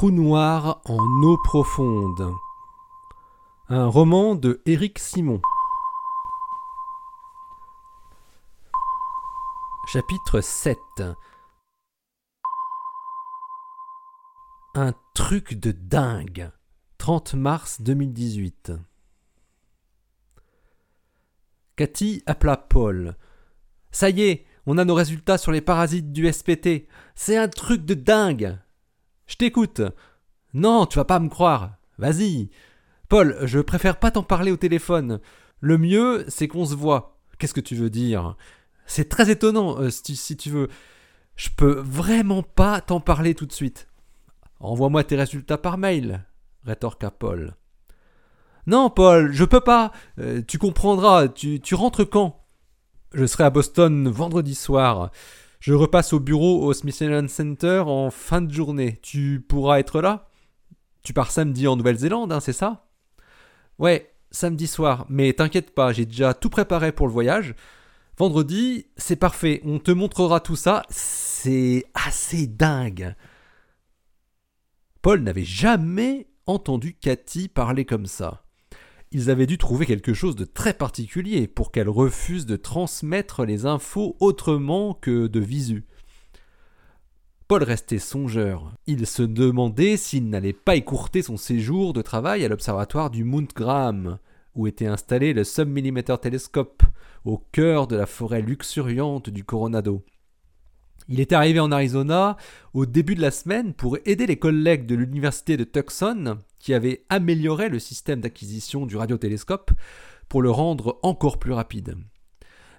trou noir en eau profonde. Un roman de Éric Simon. Chapitre 7 Un truc de dingue. 30 mars 2018. Cathy appela Paul. Ça y est, on a nos résultats sur les parasites du SPT. C'est un truc de dingue. Je t'écoute. Non, tu vas pas me croire. Vas-y. Paul, je préfère pas t'en parler au téléphone. Le mieux, c'est qu'on se voit. Qu'est-ce que tu veux dire? C'est très étonnant, euh, si, tu veux. Je peux vraiment pas t'en parler tout de suite. Envoie-moi tes résultats par mail, rétorqua Paul. Non, Paul, je peux pas. Euh, tu comprendras. Tu rentres quand? Je serai à Boston vendredi soir. Je repasse au bureau au Smithsonian Center en fin de journée. Tu pourras être là Tu pars samedi en Nouvelle-Zélande, hein, c'est ça? Ouais, samedi soir. Mais t'inquiète pas, j'ai déjà tout préparé pour le voyage. Vendredi, c'est parfait. On te montrera tout ça. C'est assez dingue. Paul n'avait jamais entendu Cathy parler comme ça. Ils avaient dû trouver quelque chose de très particulier pour qu'elle refuse de transmettre les infos autrement que de visu. Paul restait songeur. Il se demandait s'il n'allait pas écourter son séjour de travail à l'observatoire du Mount Graham, où était installé le Submillimeter Telescope, au cœur de la forêt luxuriante du Coronado. Il était arrivé en Arizona au début de la semaine pour aider les collègues de l'université de Tucson qui avaient amélioré le système d'acquisition du radiotélescope pour le rendre encore plus rapide.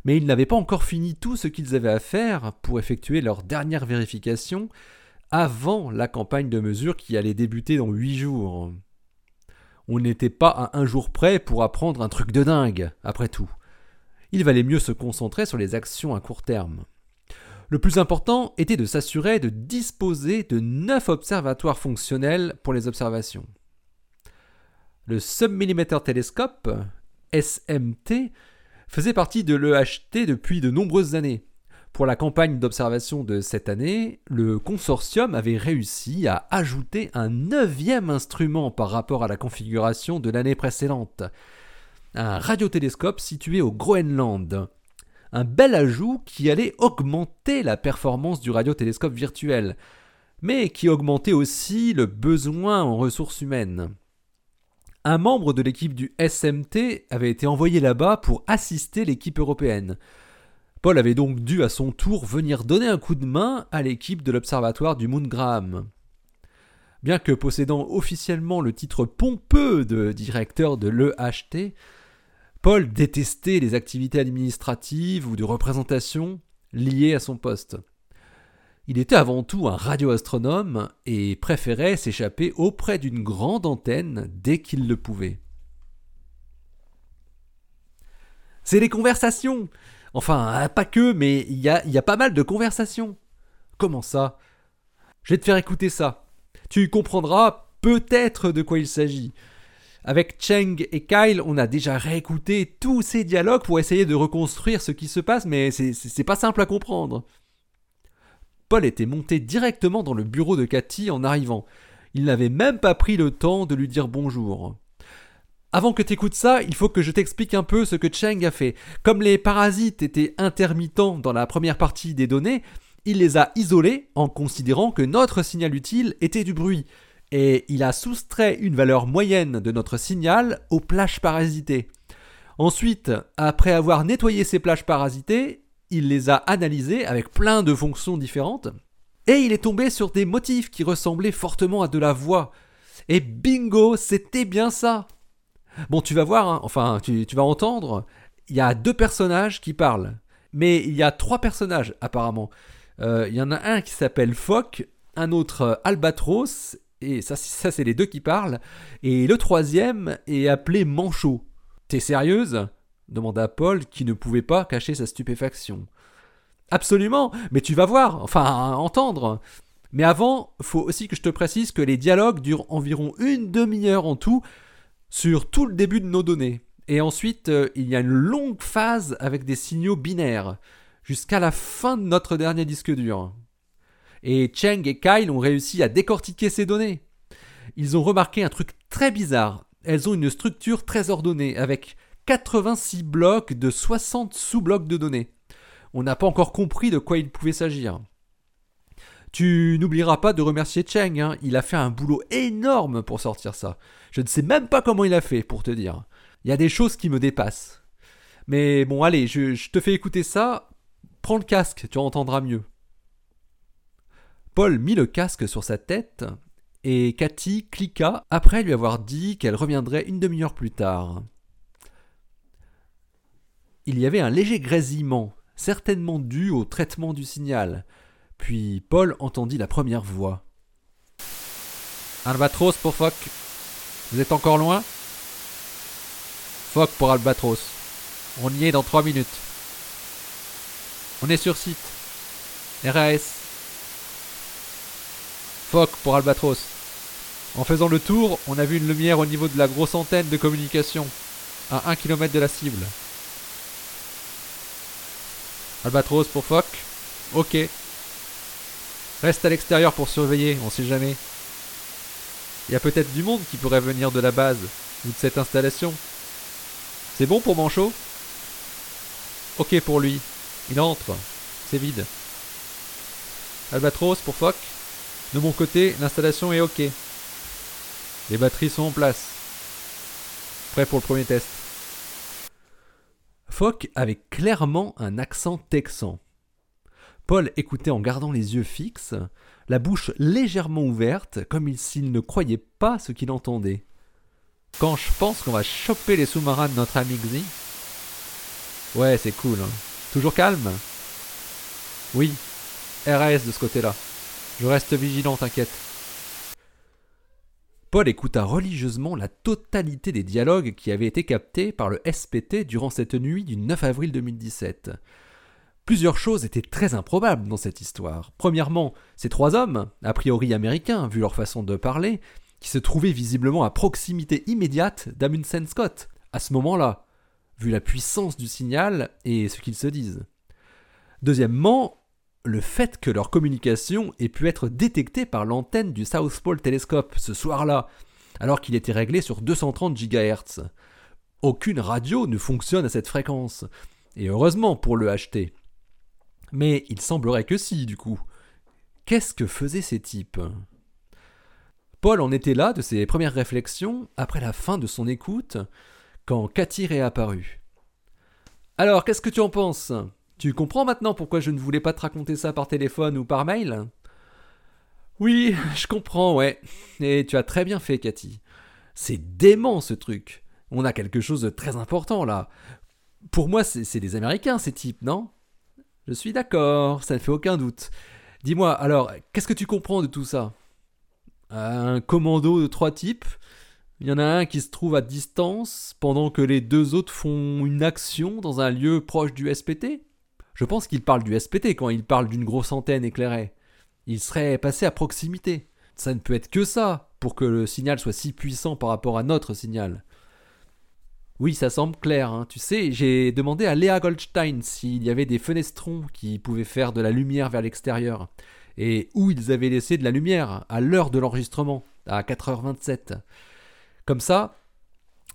Mais ils n'avaient pas encore fini tout ce qu'ils avaient à faire pour effectuer leur dernière vérification avant la campagne de mesure qui allait débuter dans huit jours. On n'était pas à un jour près pour apprendre un truc de dingue, après tout. Il valait mieux se concentrer sur les actions à court terme. Le plus important était de s'assurer de disposer de neuf observatoires fonctionnels pour les observations. Le Submillimeter Telescope, SMT, faisait partie de l'EHT depuis de nombreuses années. Pour la campagne d'observation de cette année, le consortium avait réussi à ajouter un neuvième instrument par rapport à la configuration de l'année précédente. Un radiotélescope situé au Groenland, un bel ajout qui allait augmenter la performance du radiotélescope virtuel, mais qui augmentait aussi le besoin en ressources humaines. Un membre de l'équipe du SMT avait été envoyé là-bas pour assister l'équipe européenne. Paul avait donc dû à son tour venir donner un coup de main à l'équipe de l'observatoire du Moon Graham. Bien que possédant officiellement le titre pompeux de directeur de l'EHT, Paul détestait les activités administratives ou de représentation liées à son poste. Il était avant tout un radioastronome et préférait s'échapper auprès d'une grande antenne dès qu'il le pouvait. C'est les conversations Enfin, pas que, mais il y a, y a pas mal de conversations. Comment ça? Je vais te faire écouter ça. Tu comprendras peut-être de quoi il s'agit. Avec Cheng et Kyle, on a déjà réécouté tous ces dialogues pour essayer de reconstruire ce qui se passe, mais c'est pas simple à comprendre. Paul était monté directement dans le bureau de Cathy en arrivant. Il n'avait même pas pris le temps de lui dire bonjour. Avant que t'écoutes ça, il faut que je t'explique un peu ce que Cheng a fait. Comme les parasites étaient intermittents dans la première partie des données, il les a isolés en considérant que notre signal utile était du bruit et il a soustrait une valeur moyenne de notre signal aux plages parasitées. Ensuite, après avoir nettoyé ces plages parasitées, il les a analysées avec plein de fonctions différentes, et il est tombé sur des motifs qui ressemblaient fortement à de la voix. Et bingo, c'était bien ça. Bon, tu vas voir, hein, enfin, tu, vas entendre, il y a deux personnages qui parlent, mais il y a trois personnages apparemment. Euh, il y en a un qui s'appelle Fock, un autre Albatros et ça, c'est les deux qui parlent. Et le troisième est appelé Manchot. T'es sérieuse? demanda Paul, qui ne pouvait pas cacher sa stupéfaction. Absolument, mais tu vas voir, enfin entendre. Mais avant, faut aussi que je te précise que les dialogues durent environ une demi-heure en tout sur tout le début de nos données. Et ensuite, euh, il y a une longue phase avec des signaux binaires, jusqu'à la fin de notre dernier disque dur. Et Cheng et Kyle ont réussi à décortiquer ces données. ils ont remarqué un truc très bizarre. Elles ont une structure très ordonnée, avec 86 blocs de 60 sous-blocs de données. On n'a pas encore compris de quoi il pouvait s'agir. Tu n'oublieras pas de remercier Cheng, hein. il a fait un boulot énorme pour sortir ça. Je ne sais même pas comment il a fait, pour te dire. Il y a des choses qui me dépassent. Mais bon, allez, je, je te fais écouter ça. Prends le casque, tu entendras mieux. Paul mit le casque sur sa tête et Cathy cliqua après lui avoir dit qu'elle reviendrait une demi-heure plus tard. Il y avait un léger grésillement, certainement dû au traitement du signal. Puis Paul entendit la première voix. Albatros pour Foc. Vous êtes encore loin? Foc pour Albatros. On y est dans trois minutes. On est sur site. RAS. Foc pour Albatros. En faisant le tour, on a vu une lumière au niveau de la grosse antenne de communication, à 1 km de la cible. Albatros pour Foc. Ok. Reste à l'extérieur pour surveiller, on sait jamais. Il y a peut-être du monde qui pourrait venir de la base, ou de cette installation. C'est bon pour Manchot? Ok pour lui. Il entre. C'est vide. Albatros pour Foc. De mon côté, l'installation est ok. Les batteries sont en place. Prêt pour le premier test. Fock avait clairement un accent texan. Paul écoutait en gardant les yeux fixes, la bouche légèrement ouverte, comme s'il ne croyait pas ce qu'il entendait. Quand je pense qu'on va choper les sous-marins de notre ami Xi. Ouais, c'est cool. Hein. Toujours calme? Oui, RAS de ce côté-là. Je reste vigilant, t'inquiète. Paul écouta religieusement la totalité des dialogues qui avaient été captés par le SPT durant cette nuit du 9 avril 2017. Plusieurs choses étaient très improbables dans cette histoire. Premièrement, ces trois hommes, a priori américains vu leur façon de parler, qui se trouvaient visiblement à proximité immédiate d'Amundsen Scott, à ce moment-là, vu la puissance du signal et ce qu'ils se disent. Deuxièmement, le fait que leur communication ait pu être détectée par l'antenne du South Pole Telescope ce soir-là, alors qu'il était réglé sur 230 GHz. Aucune radio ne fonctionne à cette fréquence, et heureusement pour le HT. Mais il semblerait que si, du coup. Qu'est-ce que faisaient ces types? Paul en était là de ses premières réflexions après la fin de son écoute, quand Cathy réapparut. Alors, qu'est-ce que tu en penses? Tu comprends maintenant pourquoi je ne voulais pas te raconter ça par téléphone ou par mail Oui, je comprends, ouais. Et tu as très bien fait, Cathy. C'est dément ce truc. On a quelque chose de très important là. Pour moi, c'est des Américains, ces types, non? Je suis d'accord, ça ne fait aucun doute. Dis-moi, alors, qu'est-ce que tu comprends de tout ça? Un commando de trois types? Il y en a un qui se trouve à distance pendant que les deux autres font une action dans un lieu proche du SPT je pense qu'il parle du SPT quand il parle d'une grosse antenne éclairée. Il serait passé à proximité. Ça ne peut être que ça pour que le signal soit si puissant par rapport à notre signal. Oui, ça semble clair. Hein. Tu sais, j'ai demandé à Léa Goldstein s'il y avait des fenestrons qui pouvaient faire de la lumière vers l'extérieur. Et où ils avaient laissé de la lumière? À l'heure de l'enregistrement, à 4h27. Comme ça,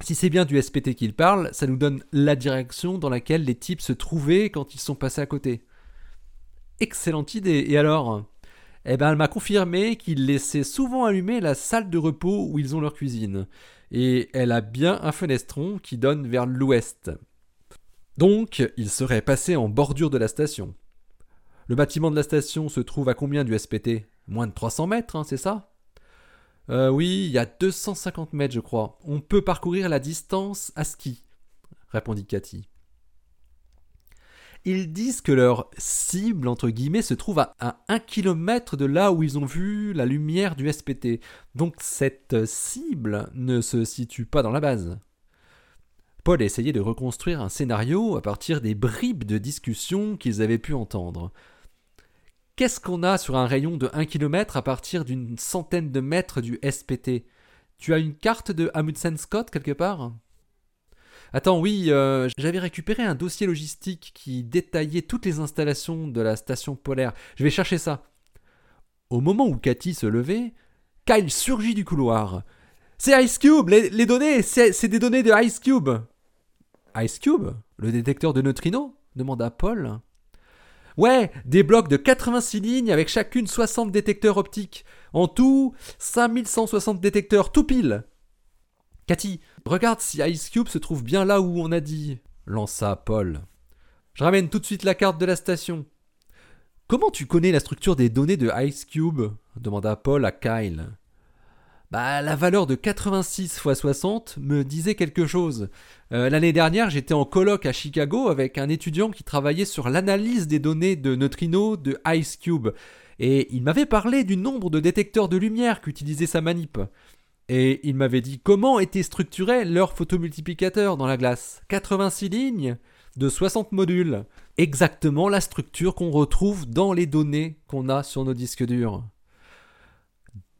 si c'est bien du SPT qu'il parle, ça nous donne la direction dans laquelle les types se trouvaient quand ils sont passés à côté. Excellente idée. Et alors? Eh ben, elle m'a confirmé qu'ils laissaient souvent allumer la salle de repos où ils ont leur cuisine. Et elle a bien un fenestron qui donne vers l'ouest. Donc, ils seraient passés en bordure de la station. Le bâtiment de la station se trouve à combien du SPT Moins de 300 mètres, hein, c'est ça? Euh, oui, il y a 250 mètres, je crois. On peut parcourir la distance à ski, répondit Cathy. Ils disent que leur cible, entre guillemets, se trouve à, à 1 km de là où ils ont vu la lumière du SPT. Donc cette cible ne se situe pas dans la base. Paul a essayé de reconstruire un scénario à partir des bribes de discussion qu'ils avaient pu entendre. Qu'est-ce qu'on a sur un rayon de 1 km à partir d'une centaine de mètres du SPT Tu as une carte de Amundsen Scott quelque part? Attends, oui, euh, j'avais récupéré un dossier logistique qui détaillait toutes les installations de la station polaire. Je vais chercher ça. Au moment où Cathy se levait, Kyle surgit du couloir. C'est Ice Cube, les, données, c'est des données de Ice Cube. Ice Cube Le détecteur de neutrinos? demanda Paul. Ouais, des blocs de 86 lignes avec chacune 60 détecteurs optiques. En tout, 5160 détecteurs, tout pile. Cathy, regarde si Ice Cube se trouve bien là où on a dit, lança Paul. Je ramène tout de suite la carte de la station. Comment tu connais la structure des données de Ice Cube? demanda Paul à Kyle. Bah, la valeur de 86 x 60 me disait quelque chose. Euh, l'année dernière, j'étais en colloque à Chicago avec un étudiant qui travaillait sur l'analyse des données de neutrinos de Ice Cube. Et il m'avait parlé du nombre de détecteurs de lumière qu'utilisait sa manip. Et il m'avait dit comment était structuré leur photomultiplicateur dans la glace. 86 lignes de 60 modules. Exactement la structure qu'on retrouve dans les données qu'on a sur nos disques durs.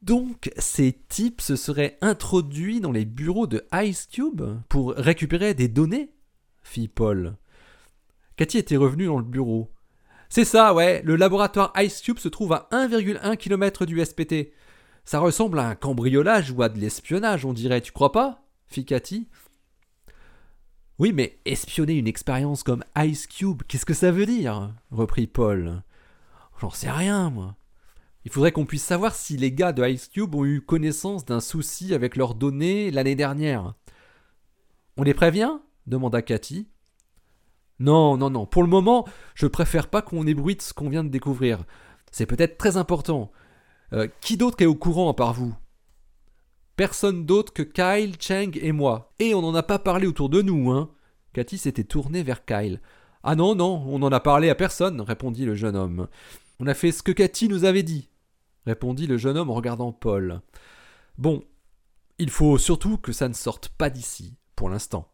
Donc, ces types se seraient introduits dans les bureaux de Ice Cube pour récupérer des données? fit Paul. Cathy était revenue dans le bureau. C'est ça, ouais, le laboratoire Ice Cube se trouve à 1,1 km du SPT. Ça ressemble à un cambriolage ou à de l'espionnage, on dirait, tu crois pas? fit Cathy. Oui, mais espionner une expérience comme Ice Cube, qu'est-ce que ça veut dire? reprit Paul. J'en sais rien, moi. Il faudrait qu'on puisse savoir si les gars de Ice Cube ont eu connaissance d'un souci avec leurs données l'année dernière. On les prévient? demanda Cathy. Non, non, non. Pour le moment, je préfère pas qu'on ébruite ce qu'on vient de découvrir. C'est peut-être très important. Euh, qui d'autre est au courant à part vous? Personne d'autre que Kyle, Cheng et moi. Et on n'en a pas parlé autour de nous, hein Cathy s'était tournée vers Kyle. Ah non, non, on n'en a parlé à personne, répondit le jeune homme. On a fait ce que Cathy nous avait dit répondit le jeune homme en regardant Paul. Bon, il faut surtout que ça ne sorte pas d'ici, pour l'instant.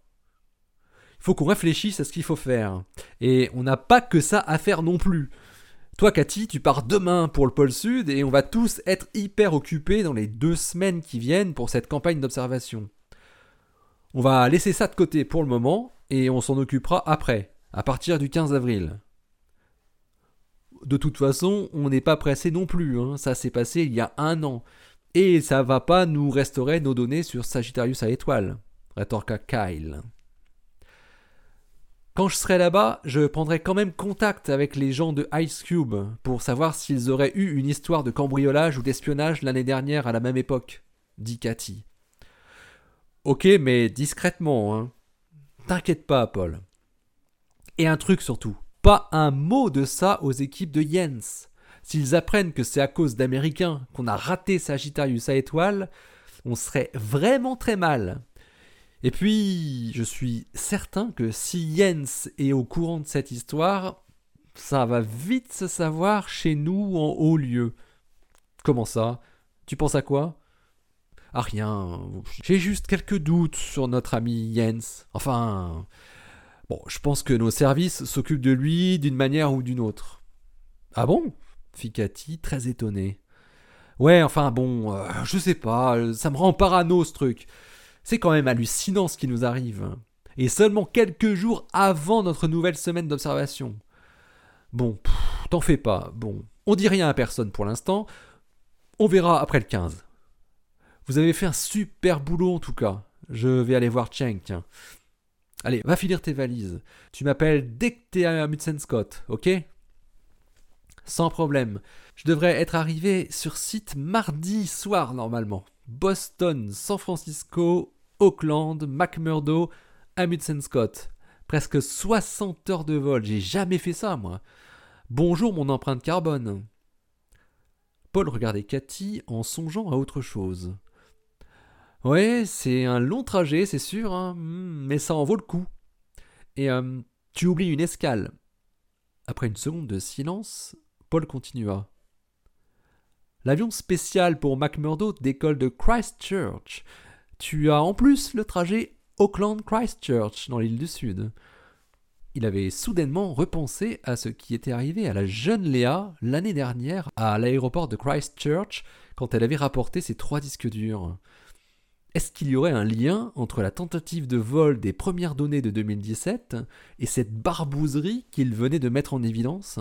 Il faut qu'on réfléchisse à ce qu'il faut faire. Et on n'a pas que ça à faire non plus. Toi, Cathy, tu pars demain pour le pôle Sud et on va tous être hyper occupés dans les deux semaines qui viennent pour cette campagne d'observation. On va laisser ça de côté pour le moment et on s'en occupera après, à partir du 15 avril de toute façon, on n'est pas pressé non plus. Hein. Ça s'est passé il y a un an. Et ça va pas nous restaurer nos données sur Sagittarius à étoile, rétorqua Kyle. Quand je serai là-bas, je prendrai quand même contact avec les gens de Ice Cube pour savoir s'ils auraient eu une histoire de cambriolage ou d'espionnage l'année dernière à la même époque, dit Cathy. Ok, mais discrètement, hein. T'inquiète pas, Paul. Et un truc surtout. Pas un mot de ça aux équipes de Jens. S'ils apprennent que c'est à cause d'Américains qu'on a raté Sagittarius à étoile, on serait vraiment très mal. Et puis, je suis certain que si Jens est au courant de cette histoire, ça va vite se savoir chez nous en haut lieu. Comment ça? Tu penses à quoi? Ah rien. J'ai juste quelques doutes sur notre ami Jens. Enfin, Je pense que nos services s'occupent de lui d'une manière ou d'une autre. Ah bon? Fit Cathy, très étonnée. Ouais, enfin bon, euh, je sais pas, ça me rend parano ce truc. C'est quand même hallucinant ce qui nous arrive. Et seulement quelques jours avant notre nouvelle semaine d'observation. Bon, t'en fais pas, bon. On dit rien à personne pour l'instant. On verra après le 15. Vous avez fait un super boulot en tout cas. Je vais aller voir Cheng. Allez, va finir tes valises. Tu m'appelles dès que t'es à Scott, ok? Sans problème. Je devrais être arrivé sur site mardi soir normalement. Boston, San Francisco, Auckland, McMurdo, Amundsen Scott. Presque 60 heures de vol. J'ai jamais fait ça, moi. Bonjour mon empreinte carbone. Paul regardait Cathy en songeant à autre chose. Ouais, c'est un long trajet, c'est sûr, hein, hmm, mais ça en vaut le coup. Et euh, tu oublies une escale. Après une seconde de silence, Paul continua. L'avion spécial pour McMurdo décolle de Christchurch. Tu as en plus le trajet Auckland-Christchurch dans l'île du Sud. Il avait soudainement repensé à ce qui était arrivé à la jeune Léa l'année dernière à l'aéroport de Christchurch quand elle avait rapporté ses trois disques durs. Est-ce qu'il y aurait un lien entre la tentative de vol des premières données de 2017 et cette barbouzerie qu'il venait de mettre en évidence?